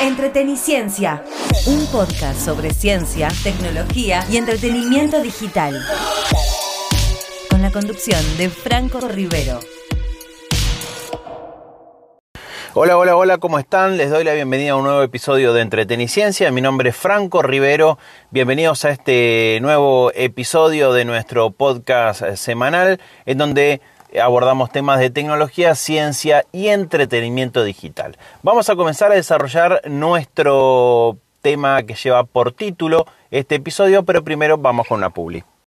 Entreteniciencia, un podcast sobre ciencia, tecnología y entretenimiento digital. Con la conducción de Franco Rivero. Hola, hola, hola, ¿cómo están? Les doy la bienvenida a un nuevo episodio de Entreteniciencia. Mi nombre es Franco Rivero. Bienvenidos a este nuevo episodio de nuestro podcast semanal en donde abordamos temas de tecnología, ciencia y entretenimiento digital. Vamos a comenzar a desarrollar nuestro tema que lleva por título este episodio, pero primero vamos con una publi.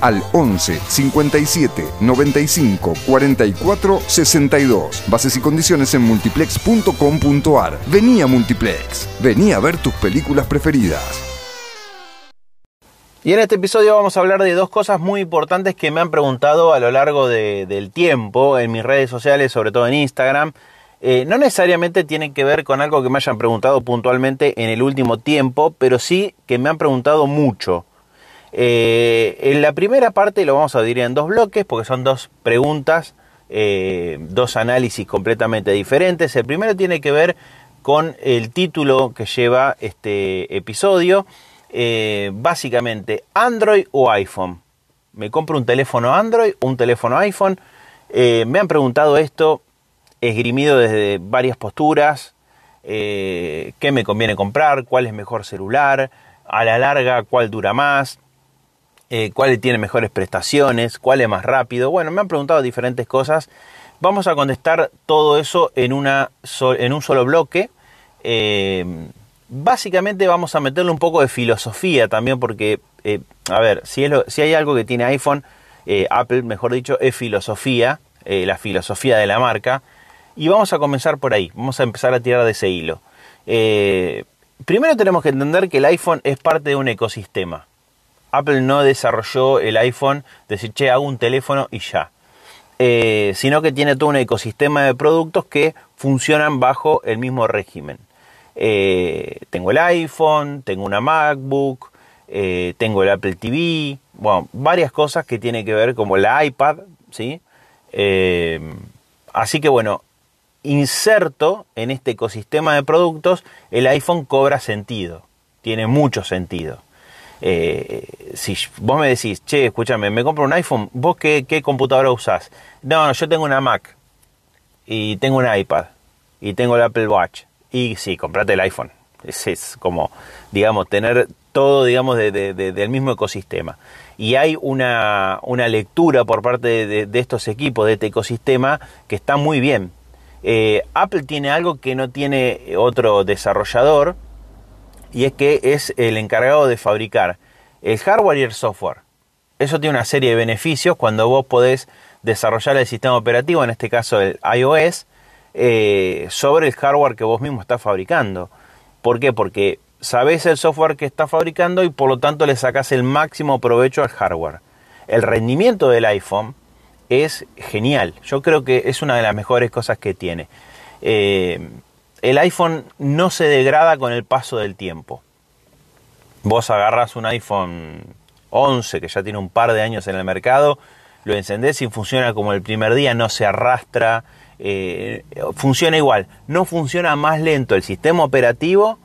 al 11 57 95 44 62. Bases y condiciones en multiplex.com.ar. Vení a Multiplex. Vení a ver tus películas preferidas. Y en este episodio vamos a hablar de dos cosas muy importantes que me han preguntado a lo largo de, del tiempo en mis redes sociales, sobre todo en Instagram. Eh, no necesariamente tienen que ver con algo que me hayan preguntado puntualmente en el último tiempo, pero sí que me han preguntado mucho. Eh, en la primera parte lo vamos a dividir en dos bloques porque son dos preguntas, eh, dos análisis completamente diferentes. El primero tiene que ver con el título que lleva este episodio. Eh, básicamente, Android o iPhone. ¿Me compro un teléfono Android o un teléfono iPhone? me han preguntado esto, esgrimido desde varias posturas. ¿Qué me conviene comprar? ¿Cuál es mejor celular? A la larga, ¿cuál dura más? Eh, cuál tiene mejores prestaciones, cuál es más rápido. Bueno, me han preguntado diferentes cosas. Vamos a contestar todo eso en, una, en un solo bloque. Eh, básicamente vamos a meterle un poco de filosofía también porque, eh, a ver, si, es si, hay algo que tiene iPhone, Apple, mejor dicho, es filosofía, la filosofía de la marca. Y vamos a comenzar por ahí, vamos a empezar a tirar de ese hilo. primero tenemos que entender que el iPhone es parte de un ecosistema. Apple no desarrolló el iPhone, decir, che, hago un teléfono y ya. Eh, sino que tiene todo un ecosistema de productos que funcionan bajo el mismo régimen. Eh, tengo el iPhone, tengo una MacBook, eh, tengo el Apple TV, bueno, varias cosas que tienen que ver como la iPad, ¿sí? así que bueno, inserto en este ecosistema de productos, el iPhone cobra sentido, tiene mucho sentido. Eh, si vos me decís, che, escúchame, me compro un iPhone, ¿vos qué, computadora usás? No, yo tengo una Mac y tengo un iPad y tengo el Apple Watch. Y sí, comprate el iPhone. Es, como, digamos, tener todo, digamos, del mismo ecosistema. Y hay una, una lectura por parte de, estos equipos, de este ecosistema, que está muy bien. Eh, Apple tiene algo que no tiene otro desarrollador, y es que es el encargado de fabricar el hardware y el software. Eso tiene una serie de beneficios cuando vos podés desarrollar el sistema operativo, en este caso el iOS, eh, sobre el hardware que vos mismo estás fabricando. ¿Por qué? Porque sabés el software que estás fabricando y por lo tanto le sacás el máximo provecho al hardware. El rendimiento del iPhone es genial. Yo creo que es una de las mejores cosas que tiene. Eh, el iPhone no se degrada con el paso del tiempo. Vos agarras un iPhone 11 que ya tiene un par de años en el mercado, lo encendés y funciona como el primer día, no se arrastra, eh, funciona igual. No funciona más lento el sistema operativo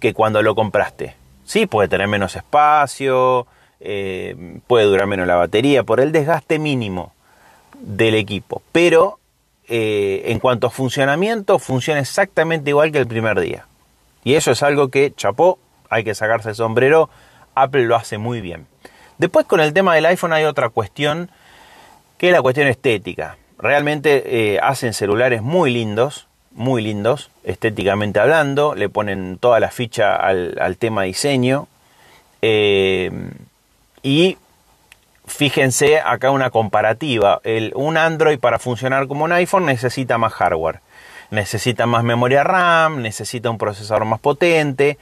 que cuando lo compraste. Sí, puede tener menos espacio, eh, puede durar menos la batería, por el desgaste mínimo del equipo, pero eh, en cuanto a funcionamiento, funciona exactamente igual que el primer día. Y eso es algo que, chapó, hay que sacarse el sombrero, Apple lo hace muy bien. Después con el tema del iPhone hay otra cuestión, que es la cuestión estética. Realmente eh, hacen celulares muy lindos, muy lindos, estéticamente hablando, le ponen toda la ficha al, tema diseño. Eh, y fíjense acá una comparativa. un Android para funcionar como un iPhone necesita más hardware. necesita más memoria RAM, necesita un procesador más potente.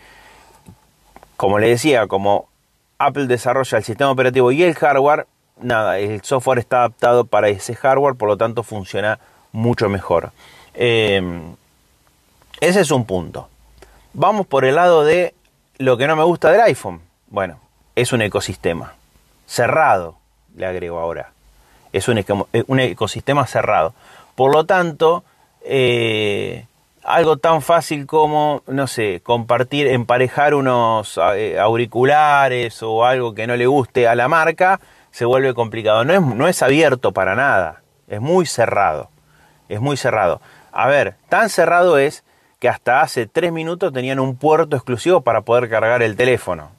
Como le decía, como Apple desarrolla el sistema operativo y el hardware, nada, el software está adaptado para ese hardware, por lo tanto funciona mucho mejor. Em, ese es un punto. Vamos por el lado de lo que no me gusta del iPhone. Bueno, es un ecosistema cerrado, le agrego ahora. Es un, ecosistema cerrado. Por lo tanto, eh, algo tan fácil como, no sé, compartir, emparejar unos eh, auriculares o algo que no le guste a la marca, se vuelve complicado. No es, no es abierto para nada, es muy cerrado. Es muy cerrado. A ver, tan cerrado es que hasta hace tres minutos tenían un puerto exclusivo para poder cargar el teléfono.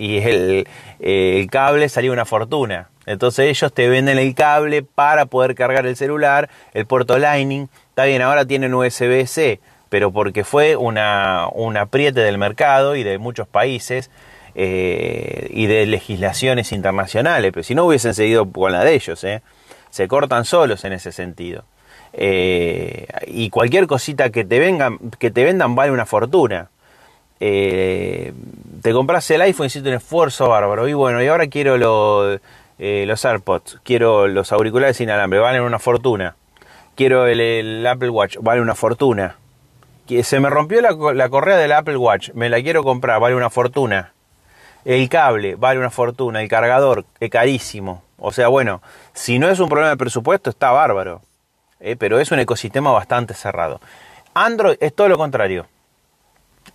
Y el, cable salía una fortuna. Entonces ellos te venden el cable para poder cargar el celular, el puerto Lightning. Está bien, ahora tienen USB-C, pero porque fue una, un apriete del mercado y de muchos países eh, y de legislaciones internacionales. Pero si no hubiesen seguido con la de ellos, ¿eh? se cortan solos en ese sentido. Eh, y cualquier cosita que te vengan, que te vendan vale una fortuna. Te compras el iPhone hiciste un esfuerzo bárbaro. Y bueno, y ahora quiero eh, los AirPods, quiero los auriculares sin alambre, valen una fortuna. Quiero el, Apple Watch, vale una fortuna. Se me rompió la, la correa del Apple Watch, me la quiero comprar, vale una fortuna. El cable, vale una fortuna. El cargador, es carísimo. O sea, bueno, si no es un problema de presupuesto, está bárbaro. Eh, pero es un ecosistema bastante cerrado. Android es todo lo contrario.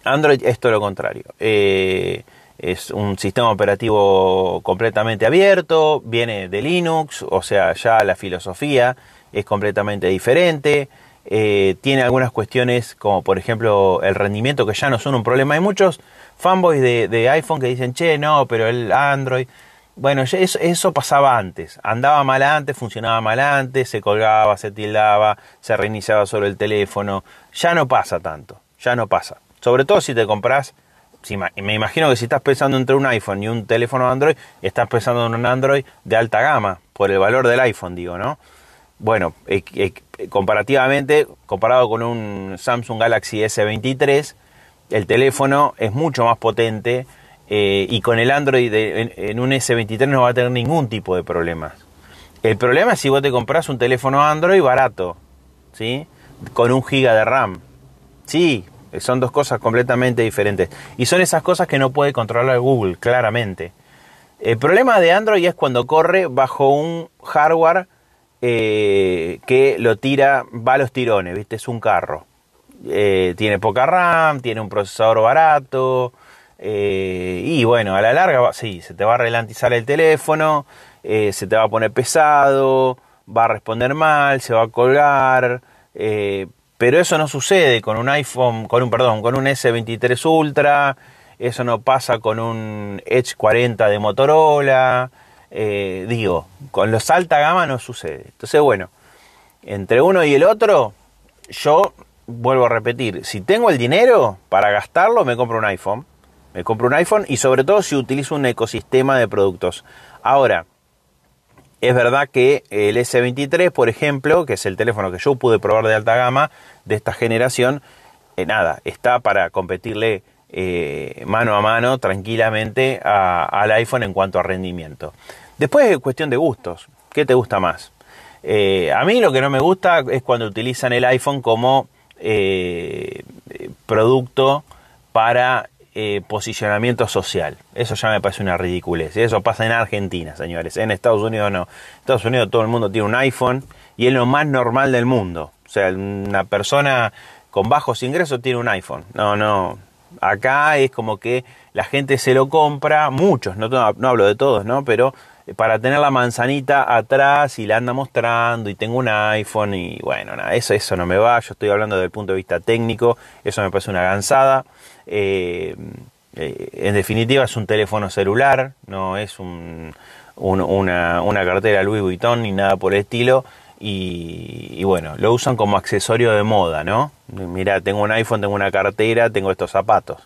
Android es todo lo contrario. Eh, es un sistema operativo completamente abierto, viene de Linux, o sea, ya la filosofía es completamente diferente. Eh, tiene algunas cuestiones como por ejemplo el rendimiento que ya no son un problema. Hay muchos fanboys de, iPhone que dicen, che, no, pero el Android bueno, eso, eso, pasaba antes. Andaba mal antes, funcionaba mal antes, se colgaba, se tildaba, se reiniciaba sobre el teléfono. Ya no pasa tanto, ya no pasa. Sobre todo si te compras, si, me imagino que si estás pensando entre un iPhone y un teléfono Android, estás pensando en un Android de alta gama, por el valor del iPhone, digo, ¿no? Bueno, eh, eh, comparativamente, comparado con un Samsung Galaxy S23, el teléfono es mucho más potente eh, y con el Android en, un S23 no va a tener ningún tipo de problemas. El problema es si vos te compras un teléfono Android barato, ¿sí? Con un giga de RAM. Sí, son dos cosas completamente diferentes. Y son esas cosas que no puede controlar Google, claramente. El problema de Android es cuando corre bajo un hardware eh, que lo tira, va a los tirones, ¿viste? Es un carro. Eh, tiene poca RAM, tiene un procesador barato, eh, y bueno, a la larga, sí, se te va a ralentizar el teléfono, eh, se te va a poner pesado, va a responder mal, se va a colgar. Eh, pero eso no sucede con un iPhone, con un perdón, con un S23 Ultra, eso no pasa con un Edge 40 de Motorola. digo, con los alta gama no sucede. Entonces, bueno, entre uno y el otro, yo vuelvo a repetir, si tengo el dinero para gastarlo, me compro un iPhone me compro un iPhone y sobre todo si utilizo un ecosistema de productos. Ahora, es verdad que el S23, por ejemplo, que es el teléfono que yo pude probar de alta gama de esta generación, eh, nada, está para competirle eh, mano a mano tranquilamente al iPhone en cuanto a rendimiento. Después es cuestión de gustos. ¿Qué te gusta más? Eh, a mí lo que no me gusta es cuando utilizan el iPhone como producto para eh, posicionamiento social. Eso ya me parece una ridiculez. Eso pasa en Argentina, señores. En Estados Unidos no. En Estados Unidos todo el mundo tiene un iPhone y es lo más normal del mundo. O sea, una persona con bajos ingresos tiene un iPhone. No, no. Acá es como que la gente se lo compra, muchos, no, no hablo de todos, ¿no? Pero para tener la manzanita atrás y la anda mostrando y tengo un iPhone y bueno, nada, eso, eso no me va, yo estoy hablando desde el punto de vista técnico, eso me parece una gansada. Eh, eh, en definitiva es un teléfono celular, no es un, una, una, cartera Louis Vuitton ni nada por el estilo. Y, bueno, lo usan como accesorio de moda, ¿no? Mira, tengo un iPhone, tengo una cartera, tengo estos zapatos.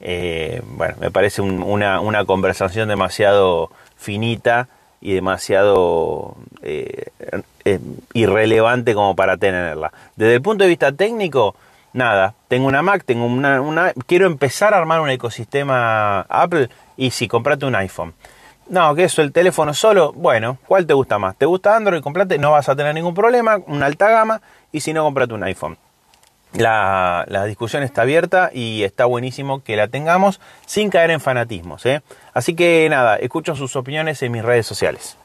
Eh, bueno, me parece una, conversación demasiado finita y demasiado eh, eh, irrelevante como para tenerla. Desde el punto de vista técnico, nada, tengo una Mac, tengo una, quiero empezar a armar un ecosistema Apple y si comprate un iPhone. No, que eso, el teléfono solo, bueno, ¿cuál te gusta más? ¿Te gusta Android? Comprate, no vas a tener ningún problema, una alta gama, y si no, comprate un iPhone. La, la, discusión está abierta y está buenísimo que la tengamos sin caer en fanatismos. ¿eh? Así que nada, escucho sus opiniones en mis redes sociales.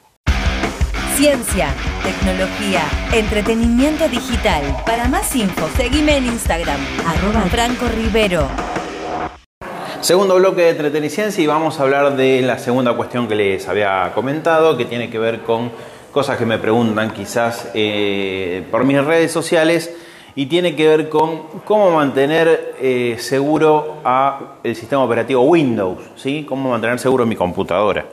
Ciencia, tecnología, entretenimiento digital. Para más info, seguime en Instagram, arroba Franco Rivero. Segundo bloque de entreteniciencia y vamos a hablar de la segunda cuestión que les había comentado, que tiene que ver con cosas que me preguntan quizás eh, por mis redes sociales y tiene que ver con cómo mantener eh, seguro a el sistema operativo Windows, ¿sí? Cómo mantener seguro mi computadora.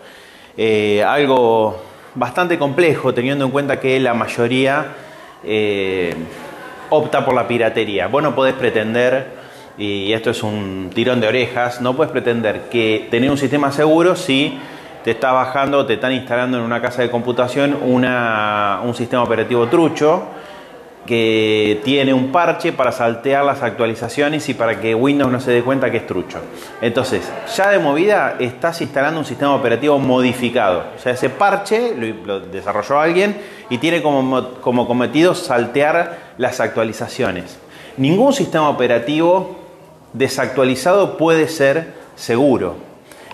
Eh, algo bastante complejo teniendo en cuenta que la mayoría eh, opta por la piratería. Vos no podés pretender, y esto es un tirón de orejas, no puedes pretender que tener un sistema seguro si te está bajando, te están instalando en una casa de computación una, un sistema operativo trucho que tiene un parche para saltear las actualizaciones y para que Windows no se dé cuenta que es trucho. Entonces, ya de movida estás instalando un sistema operativo modificado. O sea, ese parche lo, desarrolló alguien y tiene como, como cometido saltear las actualizaciones. Ningún sistema operativo desactualizado puede ser seguro.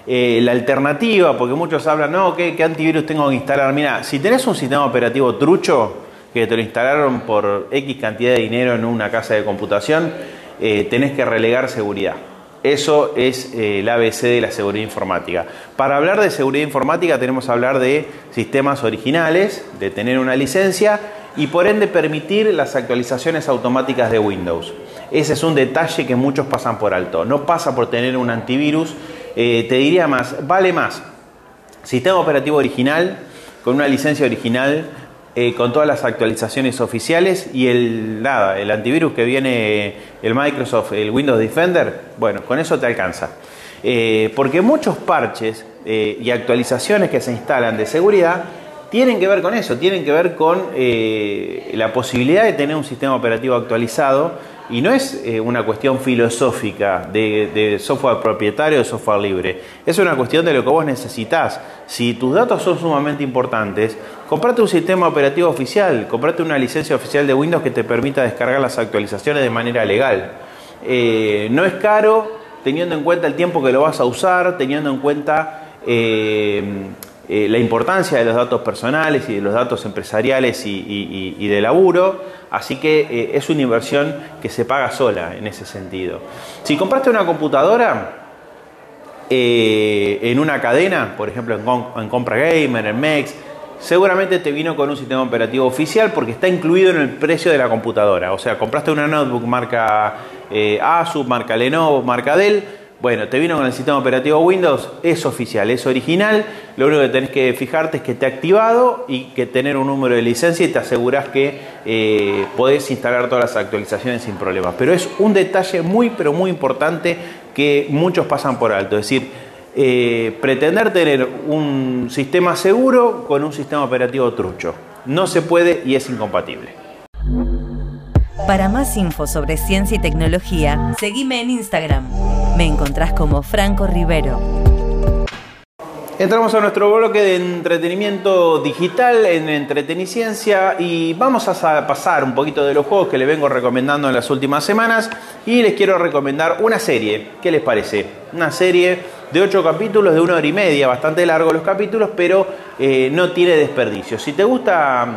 Eh, la alternativa, porque muchos hablan, no, ¿qué, ¿qué antivirus tengo que instalar? Mira, si tenés un sistema operativo trucho, que te lo instalaron por X cantidad de dinero en una casa de computación, eh, tenés que relegar seguridad. Eso es eh, el ABC de la seguridad informática. Para hablar de seguridad informática tenemos que hablar de sistemas originales, de tener una licencia y por ende permitir las actualizaciones automáticas de Windows. Ese es un detalle que muchos pasan por alto. No pasa por tener un antivirus. Eh, te diría más, vale más. Sistema operativo original, con una licencia original, eh, con todas las actualizaciones oficiales y el nada, el antivirus que viene el Microsoft, el Windows Defender, bueno, con eso te alcanza. Eh, porque muchos parches eh, y actualizaciones que se instalan de seguridad tienen que ver con eso, tienen que ver con la posibilidad de tener un sistema operativo actualizado y no es eh, una cuestión filosófica de, software propietario o software libre. Es una cuestión de lo que vos necesitas. Si tus datos son sumamente importantes, comprate un sistema operativo oficial, comprate una licencia oficial de Windows que te permita descargar las actualizaciones de manera legal. Eh, no es caro, teniendo en cuenta el tiempo que lo vas a usar, teniendo en cuenta eh, la importancia de los datos personales y de los datos empresariales y, de laburo, así que eh, es una inversión que se paga sola en ese sentido. Si compraste una computadora eh, en una cadena, por ejemplo en, Compra Gamer, en MEX, seguramente te vino con un sistema operativo oficial porque está incluido en el precio de la computadora. O sea, compraste una notebook marca Asus, marca Lenovo, marca Dell, bueno, te vino con el sistema operativo Windows, es oficial, es original. Lo único que tenés que fijarte es que esté activado y que tener un número de licencia y te aseguras que eh, podés instalar todas las actualizaciones sin problemas. Pero es un detalle muy, pero muy importante que muchos pasan por alto. Es decir, eh, pretender tener un sistema seguro con un sistema operativo trucho. No se puede y es incompatible. Para más info sobre ciencia y tecnología, seguime en Instagram. Me encontrás como Franco Rivero. Entramos a nuestro bloque de entretenimiento digital en Entreteniciencia y vamos a pasar un poquito de los juegos que les vengo recomendando en las últimas semanas y les quiero recomendar una serie. ¿Qué les parece? Una serie de ocho capítulos de una hora y media, bastante largo los capítulos, pero eh, no tiene desperdicio. Si te gusta,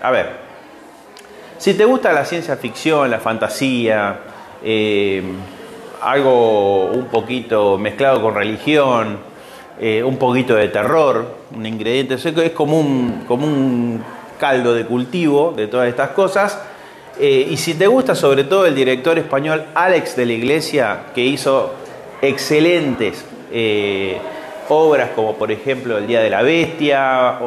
a ver, si te gusta la ciencia ficción, la fantasía, eh, algo un poquito mezclado con religión, eh, un poquito de terror, un ingrediente seco, es como un, caldo de cultivo de todas estas cosas. Eh, y si te gusta sobre todo el director español Alex de la Iglesia, que hizo excelentes obras como por ejemplo El Día de la Bestia,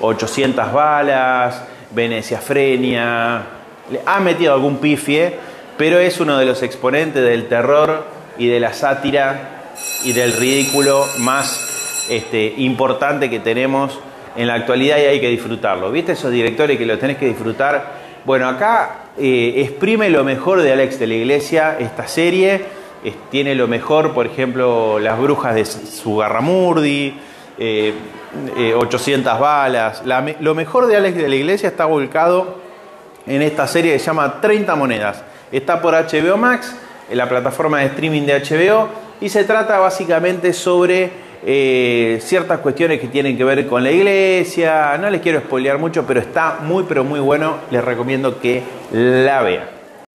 800 balas, Venecia Frenia, le ha metido algún pifie, pero es uno de los exponentes del terror y de la sátira y del ridículo más este, importante que tenemos en la actualidad y hay que disfrutarlo. ¿Viste esos directores que lo tenés que disfrutar? Bueno, acá eh, exprime lo mejor de Alex de la Iglesia, esta serie. tiene lo mejor, por ejemplo, Las Brujas de Sugarramurdi, eh, 800 eh, balas. lo mejor de Alex de la Iglesia está volcado en esta serie que se llama 30 monedas. Está por HBO Max, en la plataforma de streaming de HBO, y se trata básicamente sobre eh, ciertas cuestiones que tienen que ver con la iglesia. No les quiero spoilear mucho, pero está muy, pero muy bueno. Les recomiendo que la vean.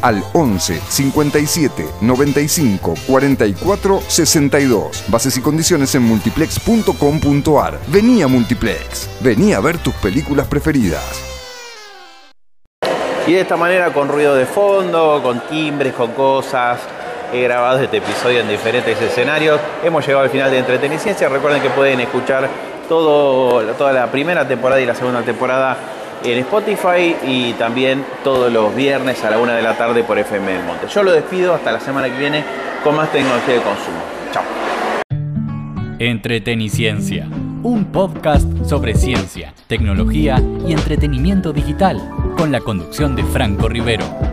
al 11 57 95 44 62. Bases y condiciones en multiplex.com.ar. Vení a Multiplex. Vení a ver tus películas preferidas. Y de esta manera, con ruido de fondo, con timbres, con cosas, he grabado este episodio en diferentes escenarios. Hemos llegado al final de Entreteniciencia. Recuerden que pueden escuchar todo, toda la primera temporada y la segunda temporada en Spotify y también todos los viernes a la una de la tarde por FM del Monte. Yo lo despido hasta la semana que viene con más tecnología de consumo. Chao. Entreteniciencia, un podcast sobre ciencia, tecnología y entretenimiento digital, con la conducción de Franco Rivero.